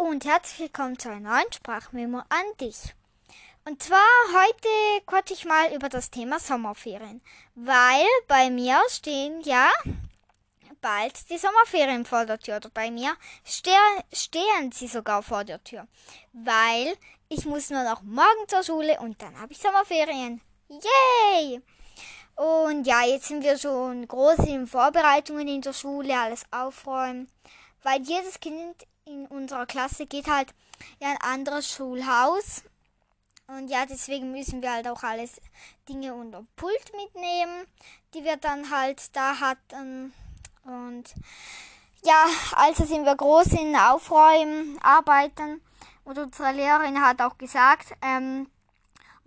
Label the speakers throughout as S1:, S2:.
S1: und herzlich willkommen zu einer neuen Sprachmemo an dich. Und zwar heute quatsch ich mal über das Thema Sommerferien, weil bei mir stehen ja bald die Sommerferien vor der Tür oder bei mir ste stehen sie sogar vor der Tür, weil ich muss nur noch morgen zur Schule und dann habe ich Sommerferien. Yay! Und ja, jetzt sind wir schon groß in Vorbereitungen in der Schule, alles aufräumen, weil jedes Kind in unserer Klasse geht halt in ein anderes Schulhaus. Und ja, deswegen müssen wir halt auch alles Dinge unter Pult mitnehmen, die wir dann halt da hatten. Und ja, also sind wir groß in Aufräumen, Arbeiten. Und unsere Lehrerin hat auch gesagt, ähm,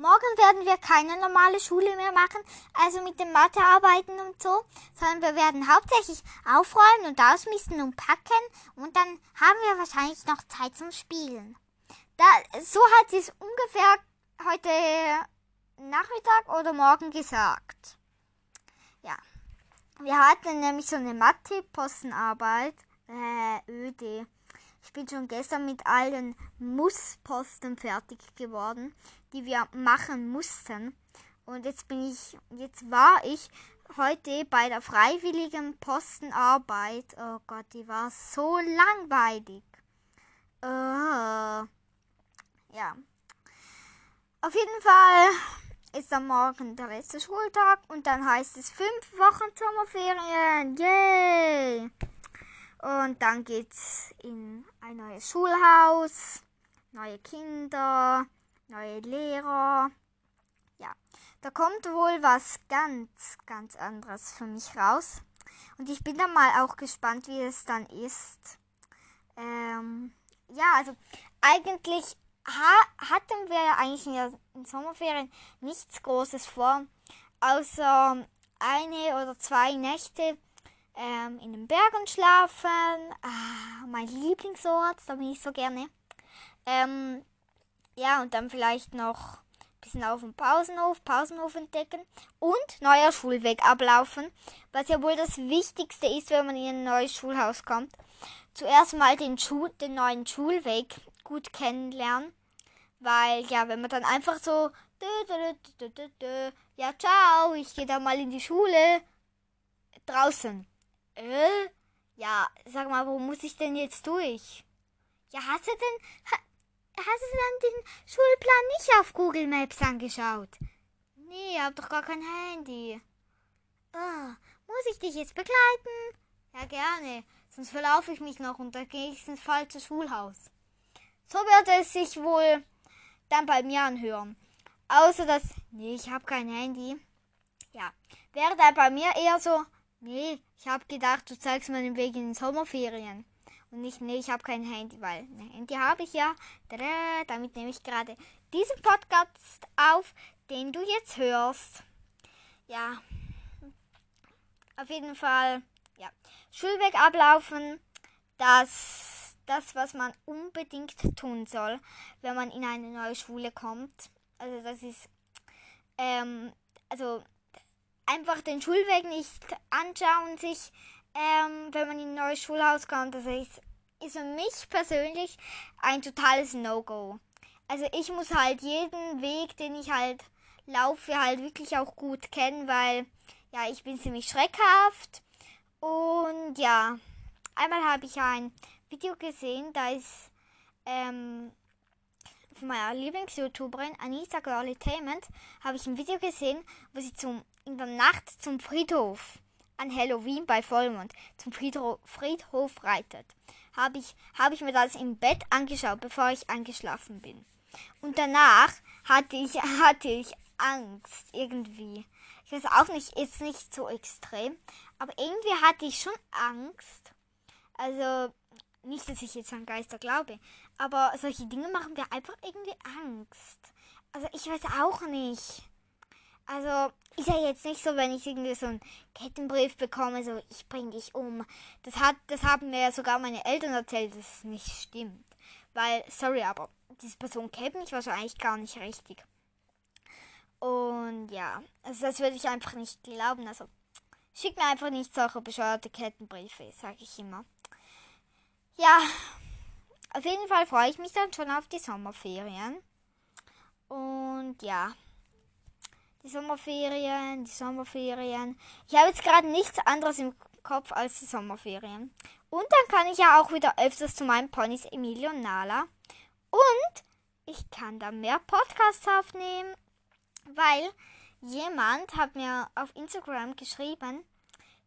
S1: Morgen werden wir keine normale Schule mehr machen, also mit dem Mathearbeiten und so, sondern wir werden hauptsächlich aufräumen und ausmisten und packen und dann haben wir wahrscheinlich noch Zeit zum Spielen. Da, so hat sie es ungefähr heute Nachmittag oder morgen gesagt. Ja. Wir hatten nämlich so eine Mathe-Postenarbeit. Äh, öde. Ich bin schon gestern mit allen Mussposten fertig geworden, die wir machen mussten. Und jetzt bin ich, jetzt war ich heute bei der freiwilligen Postenarbeit. Oh Gott, die war so langweilig. Uh, ja. Auf jeden Fall ist am Morgen der letzte Schultag und dann heißt es fünf Wochen Sommerferien. Yay! Und dann geht's in ein neues Schulhaus, neue Kinder, neue Lehrer. Ja, da kommt wohl was ganz, ganz anderes für mich raus. Und ich bin dann mal auch gespannt, wie es dann ist. Ähm, ja, also eigentlich ha hatten wir ja eigentlich in den Sommerferien nichts Großes vor, außer eine oder zwei Nächte ähm, in den Bergen schlafen. Ah, mein Lieblingsort, da bin ich so gerne. Ähm, ja, und dann vielleicht noch ein bisschen auf dem Pausenhof, Pausenhof entdecken und neuer Schulweg ablaufen, was ja wohl das Wichtigste ist, wenn man in ein neues Schulhaus kommt. Zuerst mal den, Schu den neuen Schulweg gut kennenlernen, weil ja, wenn man dann einfach so ja, ciao, ich gehe da mal in die Schule draußen äh? Ja, sag mal, wo muss ich denn jetzt durch? Ja, hast du denn, ha, hast du dann den Schulplan nicht auf Google Maps angeschaut? Nee, hab doch gar kein Handy. Oh, muss ich dich jetzt begleiten? Ja, gerne. Sonst verlaufe ich mich noch und da gehe ich ins falsche Schulhaus. So wird es sich wohl dann bei mir anhören. Außer dass, nee, ich habe kein Handy. Ja, wäre dann bei mir eher so, Nee, ich habe gedacht, du zeigst mir den Weg in den Sommerferien. Und nicht, nee, ich habe kein Handy, weil ein Handy habe ich ja. Damit nehme ich gerade diesen Podcast auf, den du jetzt hörst. Ja, auf jeden Fall, ja. Schulweg ablaufen, das, das, was man unbedingt tun soll, wenn man in eine neue Schule kommt. Also das ist, ähm, also einfach den Schulweg nicht anschauen, sich, ähm, wenn man in ein neues Schulhaus kommt. Das ist, ist für mich persönlich ein totales No-Go. Also ich muss halt jeden Weg, den ich halt laufe, halt wirklich auch gut kennen, weil ja, ich bin ziemlich schreckhaft. Und ja, einmal habe ich ein Video gesehen, da ist ähm, von meiner Lieblings-YouTuberin Anita Girlytainment habe ich ein Video gesehen, wo sie zum, in der Nacht zum Friedhof an Halloween bei Vollmond zum Friedhof, reitet. Habe ich, habe ich mir das im Bett angeschaut, bevor ich eingeschlafen bin. Und danach hatte ich, hatte ich Angst irgendwie. Ich weiß auch nicht, ist nicht so extrem, aber irgendwie hatte ich schon Angst. Also nicht, dass ich jetzt an Geister glaube, aber solche Dinge machen mir einfach irgendwie Angst. Also ich weiß auch nicht. Also ist ja jetzt nicht so, wenn ich irgendwie so einen Kettenbrief bekomme, so ich bring dich um. Das hat, das haben mir ja sogar meine Eltern erzählt, dass es nicht stimmt. Weil, sorry, aber diese Person kennt mich wahrscheinlich gar nicht richtig. Und ja, also das würde ich einfach nicht glauben. Also schick mir einfach nicht solche bescheuerte Kettenbriefe, sage ich immer. Ja, Auf jeden Fall freue ich mich dann schon auf die Sommerferien. Und ja, die Sommerferien, die Sommerferien. Ich habe jetzt gerade nichts anderes im Kopf als die Sommerferien. Und dann kann ich ja auch wieder öfters zu meinen Ponys Emilio und Nala. Und ich kann da mehr Podcasts aufnehmen, weil jemand hat mir auf Instagram geschrieben,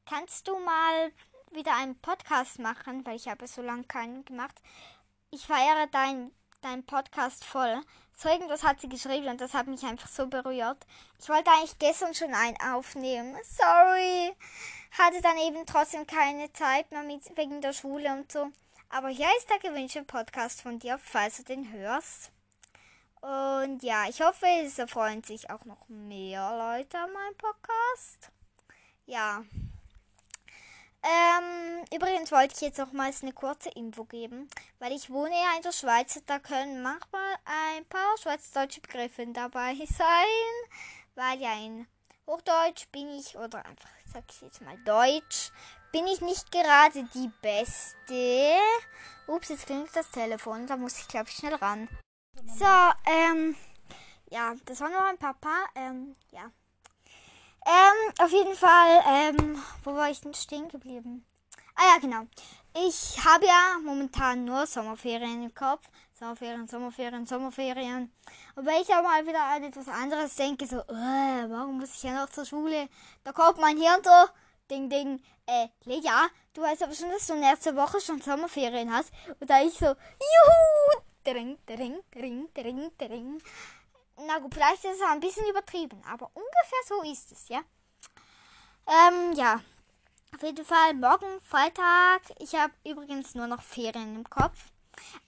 S1: kannst du mal wieder einen Podcast machen, weil ich habe so lange keinen gemacht. Ich feiere deinen dein Podcast voll. So irgendwas hat sie geschrieben und das hat mich einfach so berührt. Ich wollte eigentlich gestern schon einen aufnehmen. Sorry. Hatte dann eben trotzdem keine Zeit mehr mit, wegen der Schule und so. Aber hier ist der gewünschte Podcast von dir, falls du den hörst. Und ja, ich hoffe, es erfreuen sich auch noch mehr Leute an meinem Podcast. Ja. Ähm, übrigens wollte ich jetzt noch mal eine kurze Info geben, weil ich wohne ja in der Schweiz, da können manchmal ein paar schweizerdeutsche Begriffe dabei sein, weil ja in Hochdeutsch bin ich, oder einfach, sag ich jetzt mal Deutsch, bin ich nicht gerade die Beste. Ups, jetzt klingt das Telefon, da muss ich glaube ich schnell ran. So, ähm, ja, das war nur ein Papa, ähm, ja. Ähm, auf jeden Fall, ähm, wo war ich denn stehen geblieben? Ah ja, genau. Ich habe ja momentan nur Sommerferien im Kopf. Sommerferien, Sommerferien, Sommerferien. Und wenn ich auch mal wieder an etwas anderes denke, so, äh, warum muss ich ja noch zur Schule? Da kommt mein Hirn so, ding, ding, äh, Lea, du weißt aber schon, dass du ersten Woche schon Sommerferien hast. Und da ich so, juhu, dring, dring, dring, dring, dring. Na gut, vielleicht ist es ein bisschen übertrieben, aber ungefähr so ist es, ja. Ähm, ja. Auf jeden Fall morgen Freitag. Ich habe übrigens nur noch Ferien im Kopf.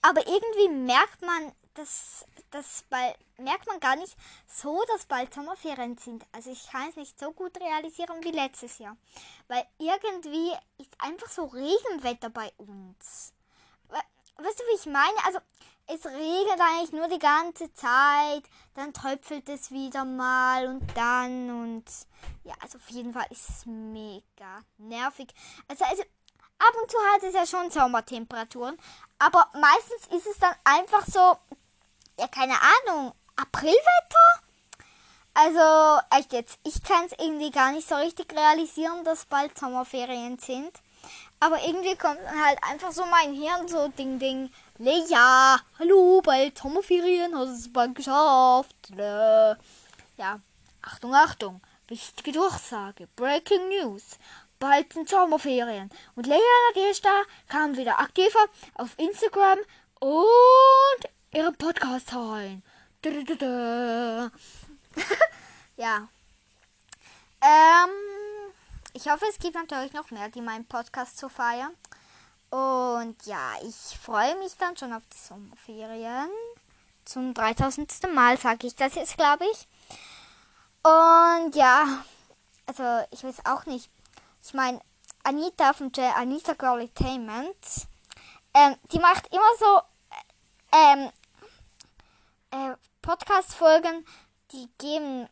S1: Aber irgendwie merkt man, dass das bald merkt man gar nicht so, dass bald Sommerferien sind. Also ich kann es nicht so gut realisieren wie letztes Jahr. Weil irgendwie ist einfach so Regenwetter bei uns. Weißt du, wie ich meine? Also es regnet eigentlich nur die ganze Zeit, dann tröpfelt es wieder mal und dann und ja, also auf jeden Fall ist es mega nervig. Also, also ab und zu hat es ja schon Sommertemperaturen, aber meistens ist es dann einfach so, ja, keine Ahnung, Aprilwetter? Also, echt jetzt, ich kann es irgendwie gar nicht so richtig realisieren, dass bald Sommerferien sind. Aber irgendwie kommt dann halt einfach so mein Hirn so Ding Ding. Lea, hallo, bald Sommerferien, hast du es bald geschafft. Äh, ja, Achtung, Achtung, wichtige Durchsage, Breaking News. Bald sind Sommerferien. Und Lea Nadesta kam wieder aktiver auf Instagram und ihren Podcast teilen. ja. Ähm, ich hoffe, es gibt natürlich noch mehr, die meinen Podcast zu feiern. Und ja, ich freue mich dann schon auf die Sommerferien. Zum 3000. Mal sage ich das jetzt, glaube ich. Und ja, also ich weiß auch nicht. Ich meine, Anita von J Anita Girl ähm, die macht immer so ähm, äh, Podcast-Folgen, die geben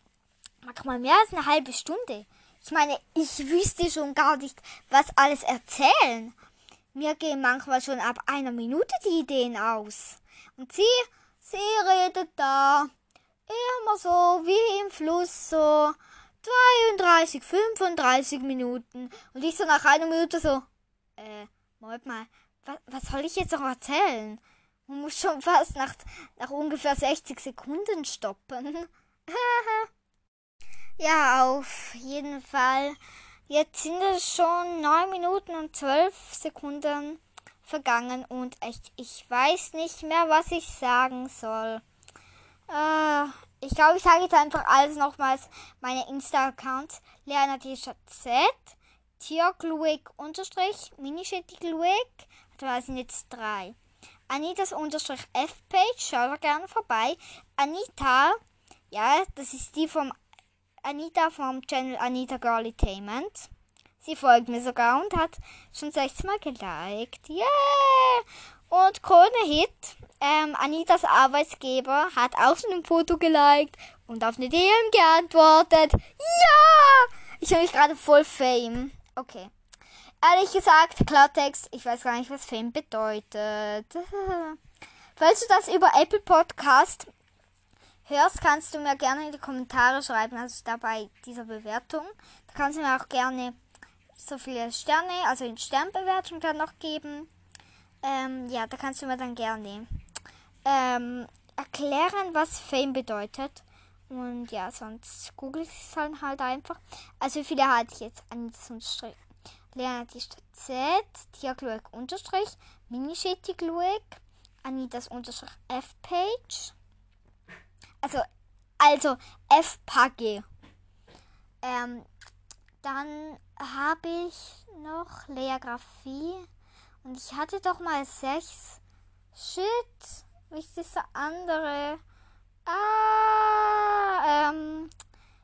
S1: manchmal mehr als eine halbe Stunde. Ich meine, ich wüsste schon gar nicht, was alles erzählen. Mir gehen manchmal schon ab einer Minute die Ideen aus. Und sie, sie redet da immer so wie im Fluss, so 32, 35 Minuten. Und ich so nach einer Minute so, äh, Moment mal, was, was soll ich jetzt noch erzählen? Man muss schon fast nach, nach ungefähr 60 Sekunden stoppen. ja, auf jeden Fall. Jetzt sind es schon 9 Minuten und 12 Sekunden vergangen und echt, ich weiß nicht mehr, was ich sagen soll. Äh, ich glaube, ich sage jetzt einfach alles nochmals. Meine Insta-Accounts. Leana Z, Tiergluig unterstrich, Minischettigluig. Da sind jetzt drei. Anitas unterstrich F-Page, schau da gerne vorbei. Anita, ja, das ist die vom Anita vom Channel Anita Girly Tainment. Sie folgt mir sogar und hat schon 16 Mal geliked. Yeah! Und Krone Hit, ähm, Anitas Arbeitsgeber, hat auch schon ein Foto geliked und auf eine DM geantwortet. Ja! Ich habe mich gerade voll Fame. Okay. ehrlich gesagt, Klartext, ich weiß gar nicht, was Fame bedeutet. Falls du das über Apple Podcast hörst, kannst du mir gerne in die Kommentare schreiben, also dabei dieser Bewertung. Da kannst du mir auch gerne so viele Sterne, also in Sternbewertung dann noch geben. Ähm, ja, da kannst du mir dann gerne ähm, erklären, was Fame bedeutet. Und ja, sonst google ich es dann halt einfach. Also viele hatte ich jetzt an Unterstrich. Lena die Stadt Z, Diagloek Unterstrich, Minischeti Gluek, Anitas Unterstrich F-Page. Also, also F-Page. Ähm, dann habe ich noch Leographie. Und ich hatte doch mal sechs. Shit. Wie ist das andere? Ah, ähm.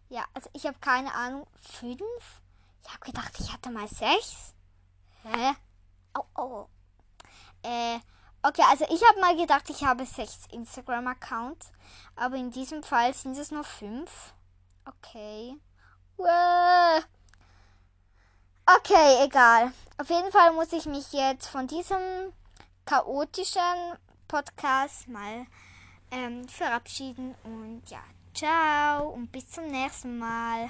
S1: Ja, also ich habe keine Ahnung. Fünf? Ich habe gedacht, ich hatte mal sechs. Hä? Oh, oh. Äh, okay, also ich habe mal gedacht, ich habe sechs Instagram-Accounts. Aber in diesem Fall sind es nur fünf. Okay. Okay, egal. Auf jeden Fall muss ich mich jetzt von diesem chaotischen Podcast mal ähm, verabschieden. Und ja, ciao und bis zum nächsten Mal.